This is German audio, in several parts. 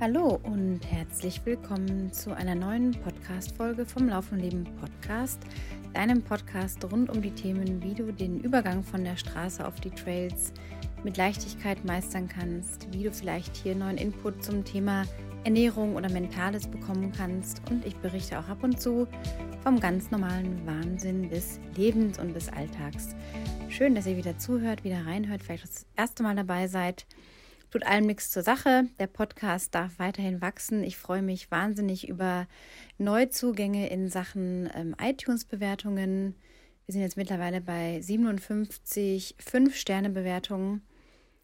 Hallo und herzlich willkommen zu einer neuen Podcast-Folge vom Lauf und Leben Podcast, deinem Podcast rund um die Themen, wie du den Übergang von der Straße auf die Trails mit Leichtigkeit meistern kannst, wie du vielleicht hier neuen Input zum Thema Ernährung oder Mentales bekommen kannst und ich berichte auch ab und zu vom ganz normalen Wahnsinn des Lebens und des Alltags. Schön, dass ihr wieder zuhört, wieder reinhört, vielleicht das erste Mal dabei seid. Tut allem nichts zur Sache. Der Podcast darf weiterhin wachsen. Ich freue mich wahnsinnig über Neuzugänge in Sachen ähm, iTunes-Bewertungen. Wir sind jetzt mittlerweile bei 57 5-Sterne-Bewertungen,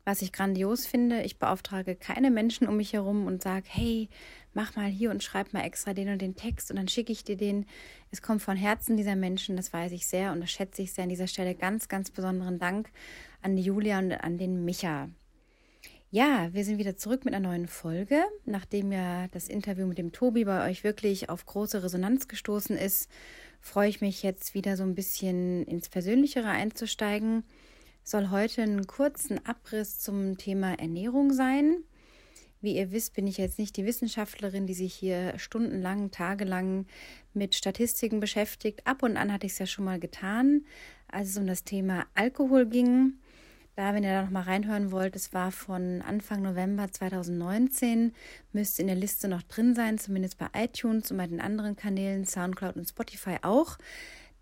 was ich grandios finde. Ich beauftrage keine Menschen um mich herum und sage, hey, mach mal hier und schreib mal extra den und den Text und dann schicke ich dir den. Es kommt von Herzen dieser Menschen, das weiß ich sehr und das schätze ich sehr an dieser Stelle. Ganz, ganz besonderen Dank an die Julia und an den Micha. Ja, wir sind wieder zurück mit einer neuen Folge. Nachdem ja das Interview mit dem Tobi bei euch wirklich auf große Resonanz gestoßen ist, freue ich mich jetzt wieder so ein bisschen ins Persönlichere einzusteigen. Soll heute einen kurzen Abriss zum Thema Ernährung sein. Wie ihr wisst, bin ich jetzt nicht die Wissenschaftlerin, die sich hier stundenlang, tagelang mit Statistiken beschäftigt. Ab und an hatte ich es ja schon mal getan, als es um das Thema Alkohol ging. Da, wenn ihr da noch mal reinhören wollt, es war von Anfang November 2019, müsste in der Liste noch drin sein, zumindest bei iTunes und bei den anderen Kanälen, Soundcloud und Spotify auch.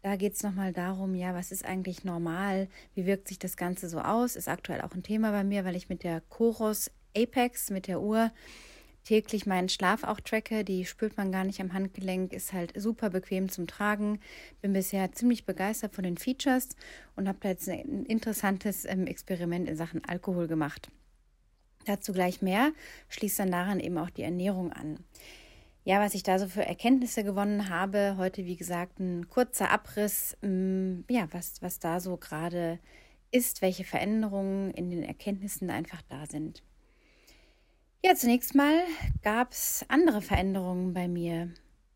Da geht es nochmal darum, ja, was ist eigentlich normal? Wie wirkt sich das Ganze so aus? Ist aktuell auch ein Thema bei mir, weil ich mit der Chorus Apex, mit der Uhr, täglich meinen Schlaf auch tracke. Die spürt man gar nicht am Handgelenk, ist halt super bequem zum Tragen. Bin bisher ziemlich begeistert von den Features und habe da jetzt ein interessantes ähm, Experiment in Sachen Alkohol gemacht. Dazu gleich mehr, schließt dann daran eben auch die Ernährung an. Ja, was ich da so für Erkenntnisse gewonnen habe, heute wie gesagt ein kurzer Abriss, ähm, ja, was, was da so gerade ist, welche Veränderungen in den Erkenntnissen einfach da sind. Ja, zunächst mal gab es andere Veränderungen bei mir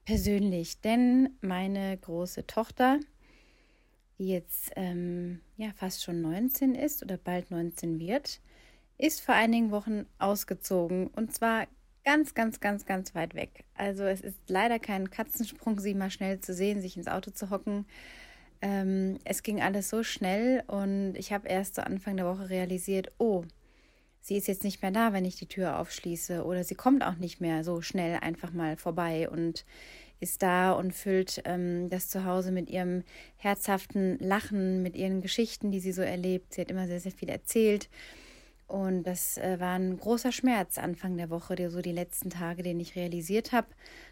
persönlich, denn meine große Tochter, die jetzt ähm, ja fast schon 19 ist oder bald 19 wird, ist vor einigen Wochen ausgezogen und zwar ganz, ganz, ganz, ganz weit weg. Also es ist leider kein Katzensprung, sie mal schnell zu sehen, sich ins Auto zu hocken. Ähm, es ging alles so schnell und ich habe erst zu Anfang der Woche realisiert, oh, sie ist jetzt nicht mehr da, wenn ich die Tür aufschließe oder sie kommt auch nicht mehr so schnell einfach mal vorbei und ist da und füllt ähm, das Zuhause mit ihrem herzhaften Lachen, mit ihren Geschichten, die sie so erlebt. Sie hat immer sehr, sehr viel erzählt. Und das äh, war ein großer Schmerz Anfang der Woche, der so die letzten Tage, den ich realisiert habe,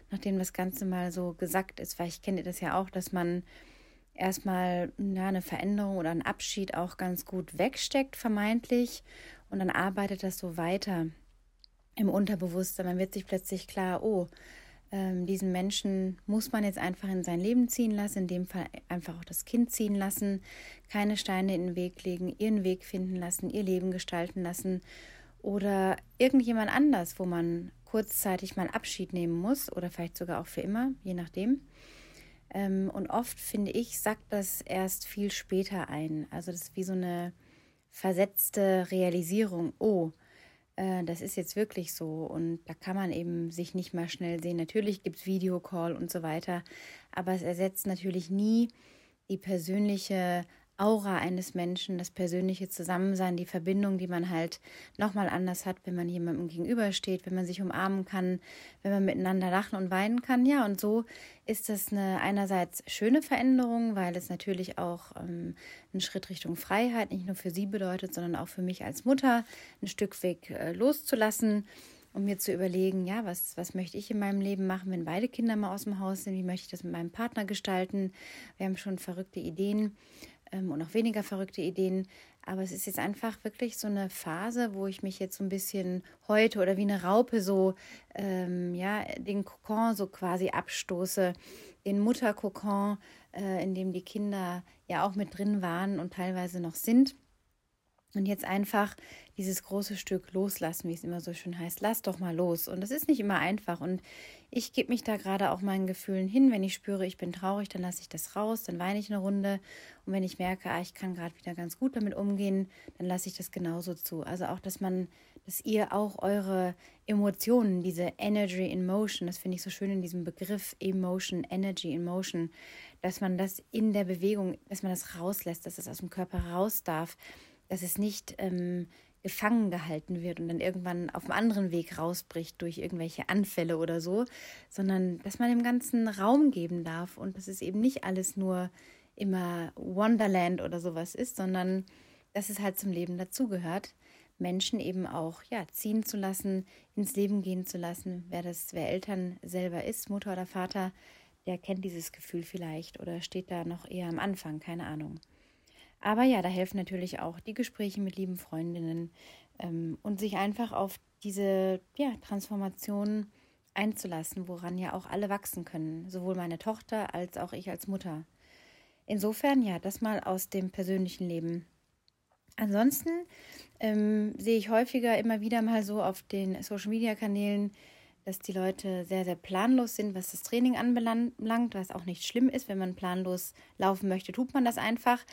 nachdem das Ganze mal so gesagt ist, weil ich kenne das ja auch, dass man erstmal ja, eine Veränderung oder einen Abschied auch ganz gut wegsteckt, vermeintlich, und dann arbeitet das so weiter im Unterbewusstsein. Man wird sich plötzlich klar, oh, ähm, diesen Menschen muss man jetzt einfach in sein Leben ziehen lassen, in dem Fall einfach auch das Kind ziehen lassen, keine Steine in den Weg legen, ihren Weg finden lassen, ihr Leben gestalten lassen oder irgendjemand anders, wo man kurzzeitig mal Abschied nehmen muss oder vielleicht sogar auch für immer, je nachdem. Ähm, und oft finde ich, sagt das erst viel später ein. Also das ist wie so eine versetzte Realisierung, oh, äh, das ist jetzt wirklich so und da kann man eben sich nicht mal schnell sehen. Natürlich gibt es Videocall und so weiter, aber es ersetzt natürlich nie die persönliche Aura eines Menschen, das persönliche Zusammensein, die Verbindung, die man halt nochmal anders hat, wenn man jemandem gegenübersteht, wenn man sich umarmen kann, wenn man miteinander lachen und weinen kann. Ja, und so ist das eine einerseits schöne Veränderung, weil es natürlich auch ähm, einen Schritt Richtung Freiheit nicht nur für sie bedeutet, sondern auch für mich als Mutter ein Stück Weg äh, loszulassen um mir zu überlegen, ja, was, was möchte ich in meinem Leben machen, wenn beide Kinder mal aus dem Haus sind, wie möchte ich das mit meinem Partner gestalten. Wir haben schon verrückte Ideen ähm, und auch weniger verrückte Ideen. Aber es ist jetzt einfach wirklich so eine Phase, wo ich mich jetzt so ein bisschen heute oder wie eine Raupe so, ähm, ja, den Kokon so quasi abstoße, den Mutterkokon, äh, in dem die Kinder ja auch mit drin waren und teilweise noch sind. Und jetzt einfach dieses große Stück loslassen, wie es immer so schön heißt. Lass doch mal los. Und das ist nicht immer einfach. Und ich gebe mich da gerade auch meinen Gefühlen hin. Wenn ich spüre, ich bin traurig, dann lasse ich das raus, dann weine ich eine Runde. Und wenn ich merke, ah, ich kann gerade wieder ganz gut damit umgehen, dann lasse ich das genauso zu. Also auch, dass man, dass ihr auch eure Emotionen, diese Energy in Motion, das finde ich so schön in diesem Begriff Emotion, Energy in Motion, dass man das in der Bewegung, dass man das rauslässt, dass es aus dem Körper raus darf dass es nicht ähm, gefangen gehalten wird und dann irgendwann auf einem anderen Weg rausbricht durch irgendwelche Anfälle oder so, sondern dass man dem Ganzen Raum geben darf und dass es eben nicht alles nur immer Wonderland oder sowas ist, sondern dass es halt zum Leben dazugehört, Menschen eben auch ja ziehen zu lassen, ins Leben gehen zu lassen. Wer das, wer Eltern selber ist, Mutter oder Vater, der kennt dieses Gefühl vielleicht oder steht da noch eher am Anfang, keine Ahnung. Aber ja, da helfen natürlich auch die Gespräche mit lieben Freundinnen ähm, und sich einfach auf diese ja, Transformation einzulassen, woran ja auch alle wachsen können, sowohl meine Tochter als auch ich als Mutter. Insofern ja, das mal aus dem persönlichen Leben. Ansonsten ähm, sehe ich häufiger immer wieder mal so auf den Social-Media-Kanälen, dass die Leute sehr, sehr planlos sind, was das Training anbelangt, was auch nicht schlimm ist. Wenn man planlos laufen möchte, tut man das einfach.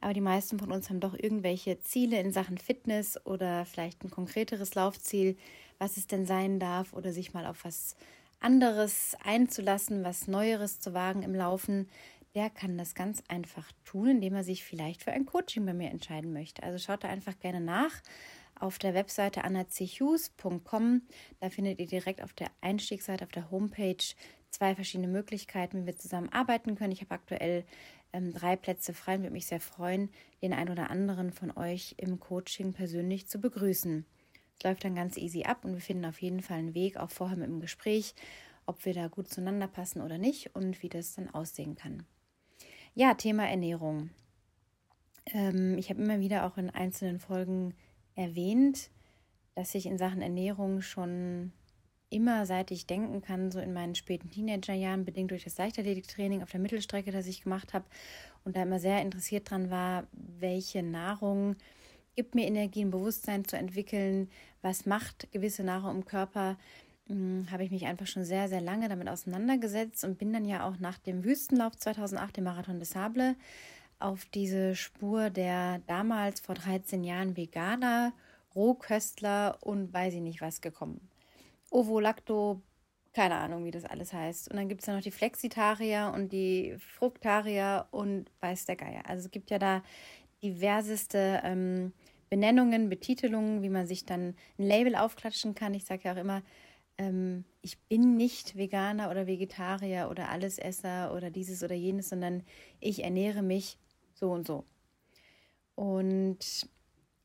Aber die meisten von uns haben doch irgendwelche Ziele in Sachen Fitness oder vielleicht ein konkreteres Laufziel, was es denn sein darf oder sich mal auf was anderes einzulassen, was Neueres zu wagen im Laufen. Der kann das ganz einfach tun, indem er sich vielleicht für ein Coaching bei mir entscheiden möchte. Also schaut da einfach gerne nach auf der Webseite annachughes.com. Da findet ihr direkt auf der Einstiegsseite, auf der Homepage zwei verschiedene Möglichkeiten, wie wir zusammen arbeiten können. Ich habe aktuell ähm, drei Plätze frei und würde mich sehr freuen, den einen oder anderen von euch im Coaching persönlich zu begrüßen. Es läuft dann ganz easy ab und wir finden auf jeden Fall einen Weg, auch vorher mit dem Gespräch, ob wir da gut zueinander passen oder nicht und wie das dann aussehen kann. Ja, Thema Ernährung. Ähm, ich habe immer wieder auch in einzelnen Folgen erwähnt, dass ich in Sachen Ernährung schon immer, seit ich denken kann, so in meinen späten Teenagerjahren, bedingt durch das Leichtathletiktraining auf der Mittelstrecke, das ich gemacht habe und da immer sehr interessiert dran war, welche Nahrung gibt mir Energie, ein Bewusstsein zu entwickeln, was macht gewisse Nahrung im Körper, hm, habe ich mich einfach schon sehr, sehr lange damit auseinandergesetzt und bin dann ja auch nach dem Wüstenlauf 2008, dem Marathon des Sable, auf diese Spur der damals vor 13 Jahren Veganer, Rohköstler und weiß ich nicht was gekommen. Ovolacto, keine Ahnung, wie das alles heißt. Und dann gibt es ja noch die Flexitarier und die Fruktarier und weiß der Geier. Also es gibt ja da diverseste ähm, Benennungen, Betitelungen, wie man sich dann ein Label aufklatschen kann. Ich sage ja auch immer, ähm, ich bin nicht Veganer oder Vegetarier oder Allesesser oder dieses oder jenes, sondern ich ernähre mich so und so. Und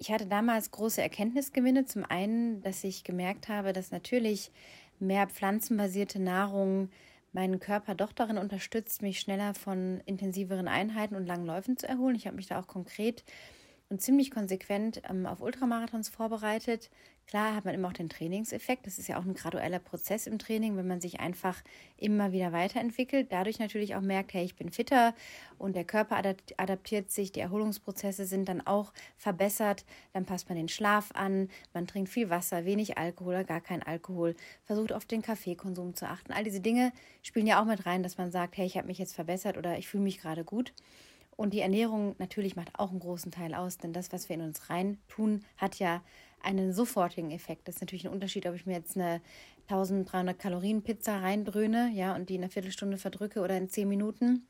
ich hatte damals große Erkenntnisgewinne. Zum einen, dass ich gemerkt habe, dass natürlich mehr pflanzenbasierte Nahrung meinen Körper doch darin unterstützt, mich schneller von intensiveren Einheiten und langen Läufen zu erholen. Ich habe mich da auch konkret und ziemlich konsequent ähm, auf Ultramarathons vorbereitet. Klar hat man immer auch den Trainingseffekt. Das ist ja auch ein gradueller Prozess im Training, wenn man sich einfach immer wieder weiterentwickelt. Dadurch natürlich auch merkt, hey, ich bin fitter und der Körper adaptiert sich, die Erholungsprozesse sind dann auch verbessert. Dann passt man den Schlaf an, man trinkt viel Wasser, wenig Alkohol oder gar kein Alkohol, versucht auf den Kaffeekonsum zu achten. All diese Dinge spielen ja auch mit rein, dass man sagt, hey, ich habe mich jetzt verbessert oder ich fühle mich gerade gut. Und die Ernährung natürlich macht auch einen großen Teil aus, denn das, was wir in uns rein tun, hat ja einen sofortigen Effekt. Das ist natürlich ein Unterschied, ob ich mir jetzt eine 1300 Kalorien Pizza reindröhne, ja, und die in einer Viertelstunde verdrücke oder in zehn Minuten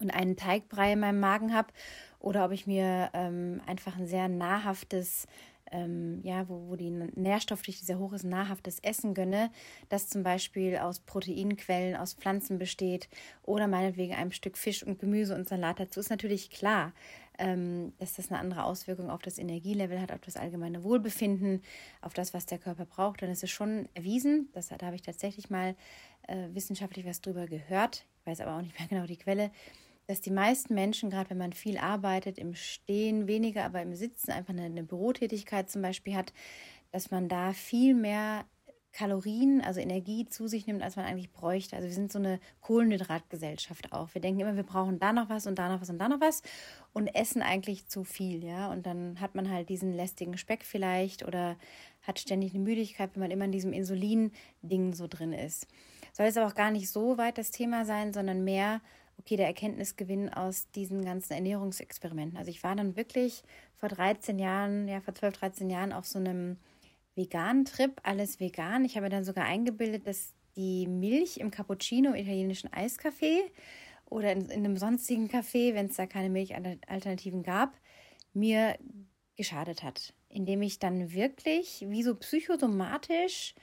und einen Teigbrei in meinem Magen habe oder ob ich mir ähm, einfach ein sehr nahrhaftes ähm, ja, wo, wo die Nährstoffdichte sehr hoch ist, nahrhaftes Essen gönne, das zum Beispiel aus Proteinquellen, aus Pflanzen besteht oder meinetwegen einem Stück Fisch und Gemüse und Salat dazu, ist natürlich klar, ähm, dass das eine andere Auswirkung auf das Energielevel hat, auf das allgemeine Wohlbefinden, auf das, was der Körper braucht. Ist es schon erwiesen, das, da habe ich tatsächlich mal äh, wissenschaftlich was drüber gehört, ich weiß aber auch nicht mehr genau die Quelle, dass die meisten Menschen, gerade wenn man viel arbeitet, im Stehen weniger, aber im Sitzen einfach eine, eine Bürotätigkeit zum Beispiel hat, dass man da viel mehr Kalorien, also Energie zu sich nimmt, als man eigentlich bräuchte. Also wir sind so eine Kohlenhydratgesellschaft auch. Wir denken immer, wir brauchen da noch was und da noch was und da noch was und essen eigentlich zu viel, ja. Und dann hat man halt diesen lästigen Speck vielleicht oder hat ständig eine Müdigkeit, wenn man immer in diesem Insulin-Ding so drin ist. Soll es aber auch gar nicht so weit das Thema sein, sondern mehr, okay, der Erkenntnisgewinn aus diesen ganzen Ernährungsexperimenten. Also ich war dann wirklich vor 13 Jahren, ja, vor 12, 13 Jahren auf so einem veganen Trip, alles vegan. Ich habe dann sogar eingebildet, dass die Milch im Cappuccino, italienischen Eiskaffee oder in, in einem sonstigen Kaffee, wenn es da keine Milchalternativen gab, mir geschadet hat. Indem ich dann wirklich wie so psychosomatisch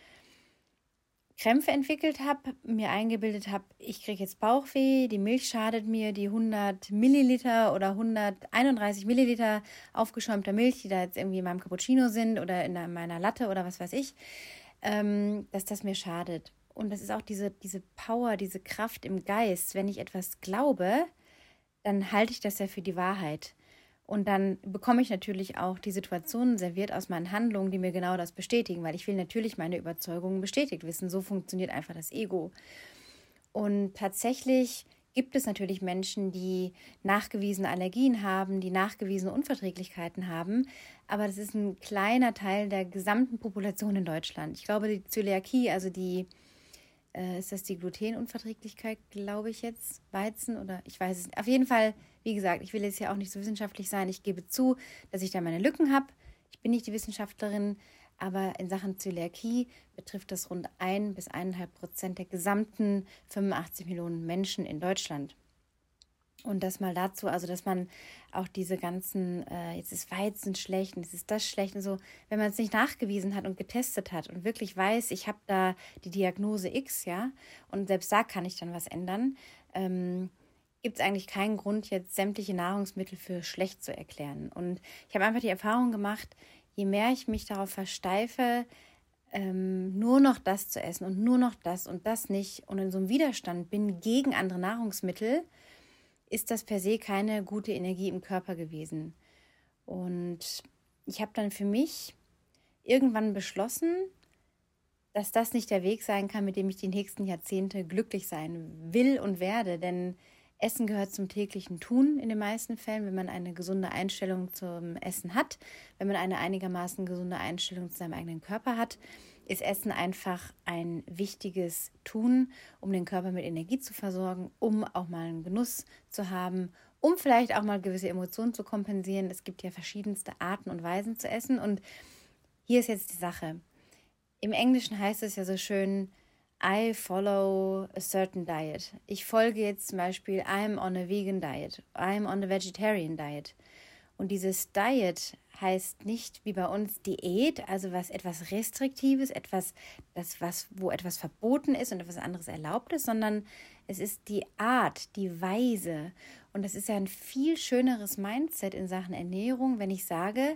Krämpfe entwickelt habe, mir eingebildet habe, ich kriege jetzt Bauchweh, die Milch schadet mir, die 100 Milliliter oder 131 Milliliter aufgeschäumter Milch, die da jetzt irgendwie in meinem Cappuccino sind oder in meiner Latte oder was weiß ich, ähm, dass das mir schadet. Und das ist auch diese, diese Power, diese Kraft im Geist. Wenn ich etwas glaube, dann halte ich das ja für die Wahrheit. Und dann bekomme ich natürlich auch die Situationen serviert aus meinen Handlungen, die mir genau das bestätigen, weil ich will natürlich meine Überzeugungen bestätigt wissen. So funktioniert einfach das Ego. Und tatsächlich gibt es natürlich Menschen, die nachgewiesene Allergien haben, die nachgewiesene Unverträglichkeiten haben, aber das ist ein kleiner Teil der gesamten Population in Deutschland. Ich glaube, die Zöliakie, also die äh, ist das die Glutenunverträglichkeit, glaube ich jetzt, Weizen oder ich weiß es nicht. Auf jeden Fall, wie gesagt, ich will jetzt ja auch nicht so wissenschaftlich sein. Ich gebe zu, dass ich da meine Lücken habe. Ich bin nicht die Wissenschaftlerin, aber in Sachen Zöliakie betrifft das rund ein bis eineinhalb Prozent der gesamten 85 Millionen Menschen in Deutschland. Und das mal dazu, also dass man auch diese ganzen, äh, jetzt ist Weizen schlecht und jetzt ist das schlecht und so, wenn man es nicht nachgewiesen hat und getestet hat und wirklich weiß, ich habe da die Diagnose X, ja, und selbst da kann ich dann was ändern, ähm, gibt es eigentlich keinen Grund, jetzt sämtliche Nahrungsmittel für schlecht zu erklären. Und ich habe einfach die Erfahrung gemacht, je mehr ich mich darauf versteife, ähm, nur noch das zu essen und nur noch das und das nicht und in so einem Widerstand bin gegen andere Nahrungsmittel, ist das per se keine gute Energie im Körper gewesen. Und ich habe dann für mich irgendwann beschlossen, dass das nicht der Weg sein kann, mit dem ich die nächsten Jahrzehnte glücklich sein will und werde. Denn Essen gehört zum täglichen Tun in den meisten Fällen, wenn man eine gesunde Einstellung zum Essen hat, wenn man eine einigermaßen gesunde Einstellung zu seinem eigenen Körper hat ist Essen einfach ein wichtiges Tun, um den Körper mit Energie zu versorgen, um auch mal einen Genuss zu haben, um vielleicht auch mal gewisse Emotionen zu kompensieren. Es gibt ja verschiedenste Arten und Weisen zu essen. Und hier ist jetzt die Sache. Im Englischen heißt es ja so schön, I follow a certain diet. Ich folge jetzt zum Beispiel, I'm on a vegan diet, I'm on a vegetarian diet. Und dieses Diet heißt nicht wie bei uns Diät, also was etwas Restriktives, etwas, das, was, wo etwas verboten ist und etwas anderes erlaubt ist, sondern es ist die Art, die Weise. Und das ist ja ein viel schöneres Mindset in Sachen Ernährung, wenn ich sage,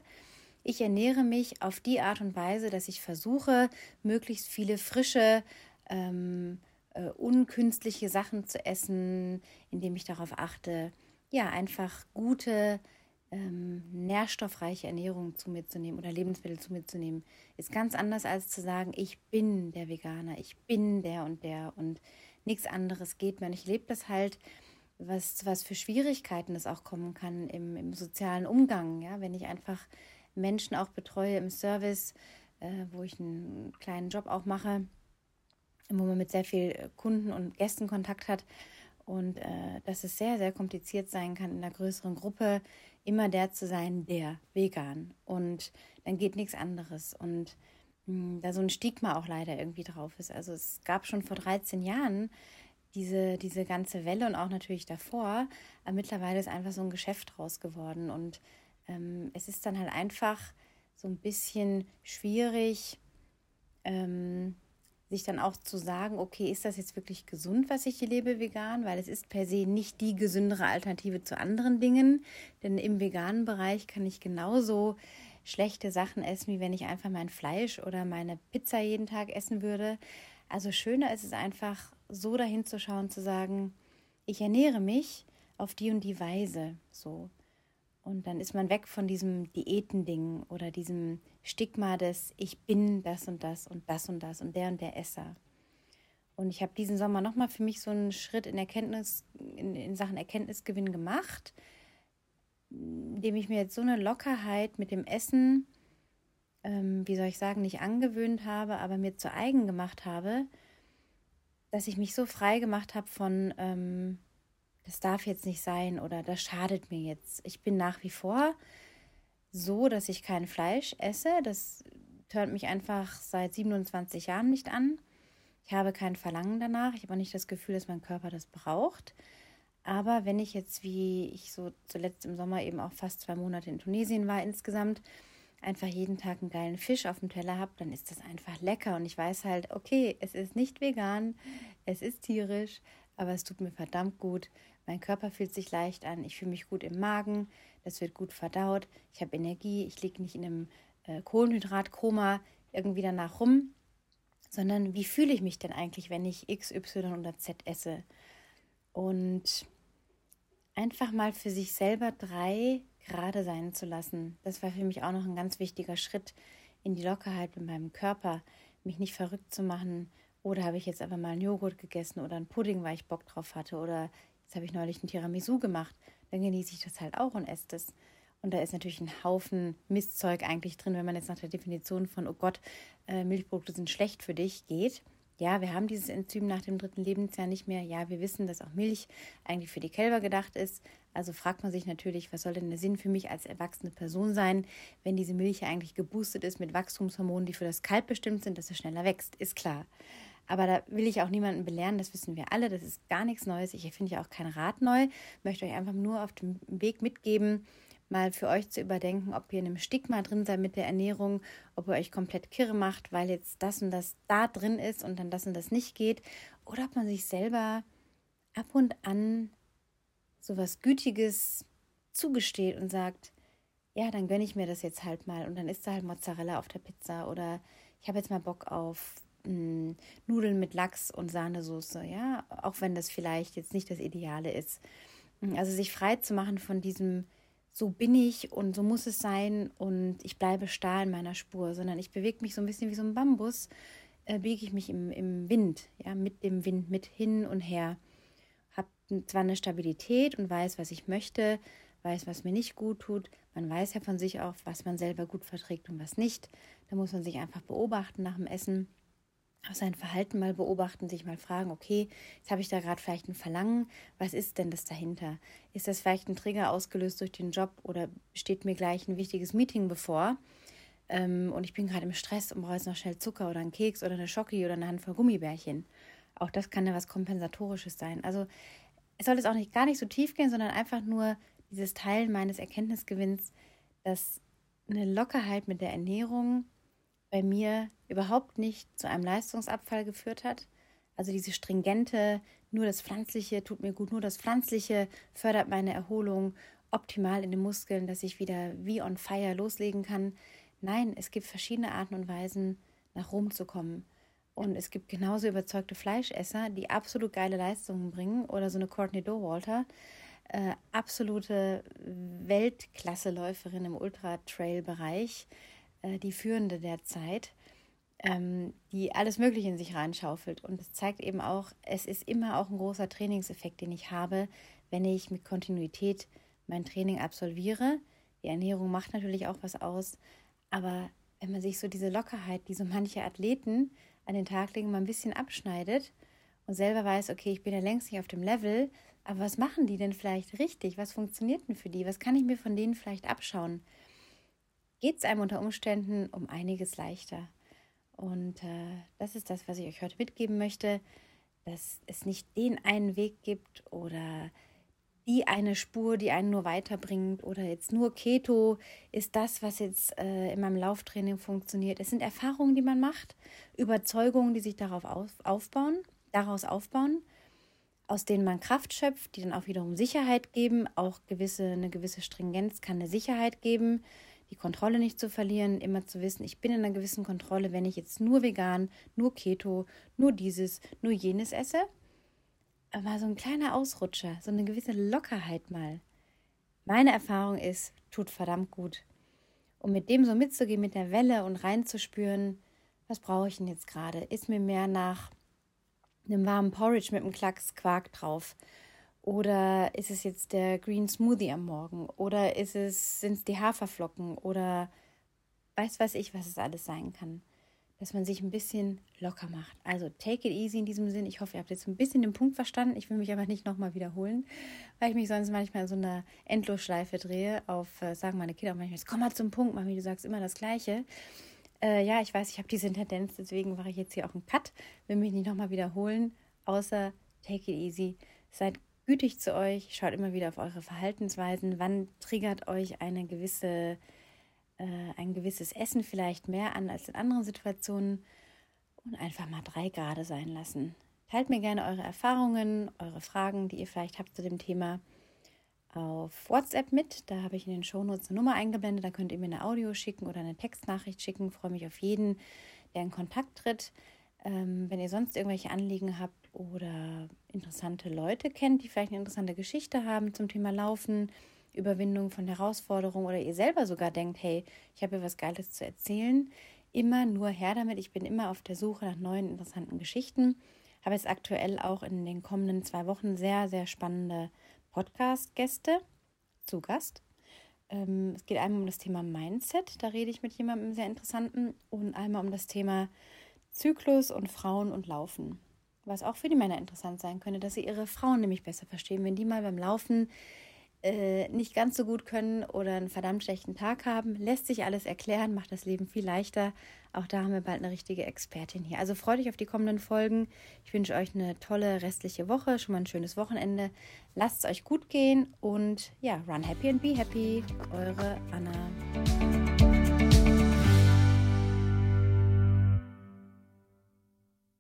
ich ernähre mich auf die Art und Weise, dass ich versuche, möglichst viele frische, ähm, äh, unkünstliche Sachen zu essen, indem ich darauf achte, ja, einfach gute, ähm, nährstoffreiche Ernährung zu mir zu nehmen oder Lebensmittel zu mir zu nehmen, ist ganz anders als zu sagen, ich bin der Veganer, ich bin der und der und nichts anderes geht mehr. Und ich lebe das halt, was, was für Schwierigkeiten es auch kommen kann im, im sozialen Umgang, ja, wenn ich einfach Menschen auch betreue im Service, äh, wo ich einen kleinen Job auch mache, wo man mit sehr viel Kunden und Gästen Kontakt hat und äh, dass es sehr, sehr kompliziert sein kann, in einer größeren Gruppe immer der zu sein, der vegan. Und dann geht nichts anderes. Und mh, hm, da so ein Stigma auch leider irgendwie drauf ist. Also es gab schon vor 13 Jahren diese, diese ganze Welle und auch natürlich davor, aber mittlerweile ist einfach so ein Geschäft draus geworden. Und ähm, es ist dann halt einfach so ein bisschen schwierig, ähm, sich dann auch zu sagen, okay, ist das jetzt wirklich gesund, was ich hier lebe vegan? Weil es ist per se nicht die gesündere Alternative zu anderen Dingen. Denn im veganen Bereich kann ich genauso schlechte Sachen essen, wie wenn ich einfach mein Fleisch oder meine Pizza jeden Tag essen würde. Also schöner ist es einfach, so dahin zu schauen, zu sagen, ich ernähre mich auf die und die Weise so. Und dann ist man weg von diesem Diätending oder diesem Stigma des Ich bin das und das und das und das und der und der Esser. Und ich habe diesen Sommer nochmal für mich so einen Schritt in Erkenntnis, in, in Sachen Erkenntnisgewinn gemacht, indem ich mir jetzt so eine Lockerheit mit dem Essen, ähm, wie soll ich sagen, nicht angewöhnt habe, aber mir zu eigen gemacht habe, dass ich mich so frei gemacht habe von, ähm, das darf jetzt nicht sein oder das schadet mir jetzt. Ich bin nach wie vor so, dass ich kein Fleisch esse. Das hört mich einfach seit 27 Jahren nicht an. Ich habe kein Verlangen danach. Ich habe auch nicht das Gefühl, dass mein Körper das braucht. Aber wenn ich jetzt, wie ich so zuletzt im Sommer eben auch fast zwei Monate in Tunesien war insgesamt, einfach jeden Tag einen geilen Fisch auf dem Teller habe, dann ist das einfach lecker. Und ich weiß halt, okay, es ist nicht vegan, es ist tierisch, aber es tut mir verdammt gut. Mein Körper fühlt sich leicht an, ich fühle mich gut im Magen, das wird gut verdaut, ich habe Energie, ich liege nicht in einem äh, Kohlenhydratkoma irgendwie danach rum, sondern wie fühle ich mich denn eigentlich, wenn ich X, Y oder Z esse? Und einfach mal für sich selber drei gerade sein zu lassen, das war für mich auch noch ein ganz wichtiger Schritt in die Lockerheit mit meinem Körper, mich nicht verrückt zu machen. Oder habe ich jetzt aber mal einen Joghurt gegessen oder einen Pudding, weil ich Bock drauf hatte. Oder jetzt habe ich neulich ein Tiramisu gemacht. Dann genieße ich das halt auch und esse das. Und da ist natürlich ein Haufen Mistzeug eigentlich drin, wenn man jetzt nach der Definition von, oh Gott, äh, Milchprodukte sind schlecht für dich, geht. Ja, wir haben dieses Enzym nach dem dritten Lebensjahr nicht mehr. Ja, wir wissen, dass auch Milch eigentlich für die Kälber gedacht ist. Also fragt man sich natürlich, was soll denn der Sinn für mich als erwachsene Person sein, wenn diese Milch eigentlich geboostet ist mit Wachstumshormonen, die für das Kalb bestimmt sind, dass er schneller wächst, ist klar. Aber da will ich auch niemanden belehren, das wissen wir alle, das ist gar nichts Neues. Ich finde ja auch kein Rat neu, möchte euch einfach nur auf dem Weg mitgeben, mal für euch zu überdenken, ob ihr in einem Stigma drin seid mit der Ernährung, ob ihr euch komplett kirre macht, weil jetzt das und das da drin ist und dann das und das nicht geht, oder ob man sich selber ab und an so was Gütiges zugesteht und sagt, ja, dann gönne ich mir das jetzt halt mal. Und dann ist da halt Mozzarella auf der Pizza oder ich habe jetzt mal Bock auf mh, Nudeln mit Lachs und Sahnesoße, ja, auch wenn das vielleicht jetzt nicht das Ideale ist. Also sich frei zu machen von diesem so bin ich und so muss es sein und ich bleibe starr in meiner Spur, sondern ich bewege mich so ein bisschen wie so ein Bambus, äh, biege ich mich im, im Wind, ja, mit dem Wind, mit hin und her. Habe zwar eine Stabilität und weiß, was ich möchte, weiß, was mir nicht gut tut. Man weiß ja von sich auch, was man selber gut verträgt und was nicht. Da muss man sich einfach beobachten nach dem Essen sein Verhalten mal beobachten, sich mal fragen, okay, jetzt habe ich da gerade vielleicht ein Verlangen, was ist denn das dahinter? Ist das vielleicht ein Trigger ausgelöst durch den Job oder steht mir gleich ein wichtiges Meeting bevor ähm, und ich bin gerade im Stress und brauche jetzt noch schnell Zucker oder einen Keks oder eine Schoki oder eine Handvoll Gummibärchen? Auch das kann ja was Kompensatorisches sein. Also es soll jetzt auch nicht gar nicht so tief gehen, sondern einfach nur dieses Teilen meines Erkenntnisgewinns, dass eine Lockerheit mit der Ernährung bei mir überhaupt nicht zu einem Leistungsabfall geführt hat. Also diese stringente, nur das Pflanzliche tut mir gut, nur das Pflanzliche fördert meine Erholung optimal in den Muskeln, dass ich wieder wie on fire loslegen kann. Nein, es gibt verschiedene Arten und Weisen, nach Rom zu kommen. Und es gibt genauso überzeugte Fleischesser, die absolut geile Leistungen bringen. Oder so eine Courtney Dowalter, äh, absolute Weltklasse-Läuferin im Ultra-Trail-Bereich, äh, die Führende der Zeit, ähm, die alles Mögliche in sich reinschaufelt. Und es zeigt eben auch, es ist immer auch ein großer Trainingseffekt, den ich habe, wenn ich mit Kontinuität mein Training absolviere. Die Ernährung macht natürlich auch was aus, aber wenn man sich so diese Lockerheit, die so manche Athleten an den Tag legen, mal ein bisschen abschneidet und selber weiß, okay, ich bin ja längst nicht auf dem Level, aber was machen die denn vielleicht richtig? Was funktioniert denn für die? Was kann ich mir von denen vielleicht abschauen? Geht es einem unter Umständen um einiges leichter. Und äh, das ist das, was ich euch heute mitgeben möchte, dass es nicht den einen Weg gibt oder die eine Spur, die einen nur weiterbringt oder jetzt nur Keto ist das, was jetzt äh, in meinem Lauftraining funktioniert. Es sind Erfahrungen, die man macht, Überzeugungen, die sich darauf auf, aufbauen, daraus aufbauen, aus denen man Kraft schöpft, die dann auch wiederum Sicherheit geben. Auch gewisse, eine gewisse Stringenz kann eine Sicherheit geben die Kontrolle nicht zu verlieren, immer zu wissen, ich bin in einer gewissen Kontrolle, wenn ich jetzt nur vegan, nur Keto, nur dieses, nur jenes esse. Aber so ein kleiner Ausrutscher, so eine gewisse Lockerheit mal. Meine Erfahrung ist, tut verdammt gut. Um mit dem so mitzugehen, mit der Welle und reinzuspüren, was brauche ich denn jetzt gerade? Ist mir mehr nach einem warmen Porridge mit einem Klacks Quark drauf? Oder ist es jetzt der Green Smoothie am Morgen? Oder ist es, sind es die Haferflocken? Oder weiß weiß ich, was es alles sein kann. Dass man sich ein bisschen locker macht. Also take it easy in diesem Sinn. Ich hoffe, ihr habt jetzt ein bisschen den Punkt verstanden. Ich will mich aber nicht nochmal wiederholen, weil ich mich sonst manchmal in so einer Endlosschleife drehe auf, äh, sagen meine Kinder manchmal, komm mal zum Punkt, Mami, du sagst immer das Gleiche. Äh, ja, ich weiß, ich habe diese Tendenz, deswegen mache ich jetzt hier auch einen Cut. Will mich nicht nochmal wiederholen, außer take it easy. Seid gütig zu euch, schaut immer wieder auf eure Verhaltensweisen. Wann triggert euch eine gewisse äh, ein gewisses Essen vielleicht mehr an als in anderen Situationen und einfach mal drei Grade sein lassen. Teilt mir gerne eure Erfahrungen, eure Fragen, die ihr vielleicht habt zu dem Thema auf WhatsApp mit. Da habe ich in den Shownotes eine Nummer eingeblendet. Da könnt ihr mir eine Audio schicken oder eine Textnachricht schicken. Ich freue mich auf jeden, der in Kontakt tritt. Ähm, wenn ihr sonst irgendwelche Anliegen habt oder interessante Leute kennt, die vielleicht eine interessante Geschichte haben zum Thema Laufen, Überwindung von Herausforderungen oder ihr selber sogar denkt, hey, ich habe hier was Geiles zu erzählen, immer nur her damit. Ich bin immer auf der Suche nach neuen interessanten Geschichten. Habe jetzt aktuell auch in den kommenden zwei Wochen sehr, sehr spannende Podcast-Gäste zu Gast. Ähm, es geht einmal um das Thema Mindset, da rede ich mit jemandem sehr interessanten, und einmal um das Thema Zyklus und Frauen und Laufen. Was auch für die Männer interessant sein könnte, dass sie ihre Frauen nämlich besser verstehen, wenn die mal beim Laufen äh, nicht ganz so gut können oder einen verdammt schlechten Tag haben, lässt sich alles erklären, macht das Leben viel leichter. Auch da haben wir bald eine richtige Expertin hier. Also freut euch auf die kommenden Folgen. Ich wünsche euch eine tolle restliche Woche, schon mal ein schönes Wochenende. Lasst es euch gut gehen und ja, run happy and be happy. Eure Anna.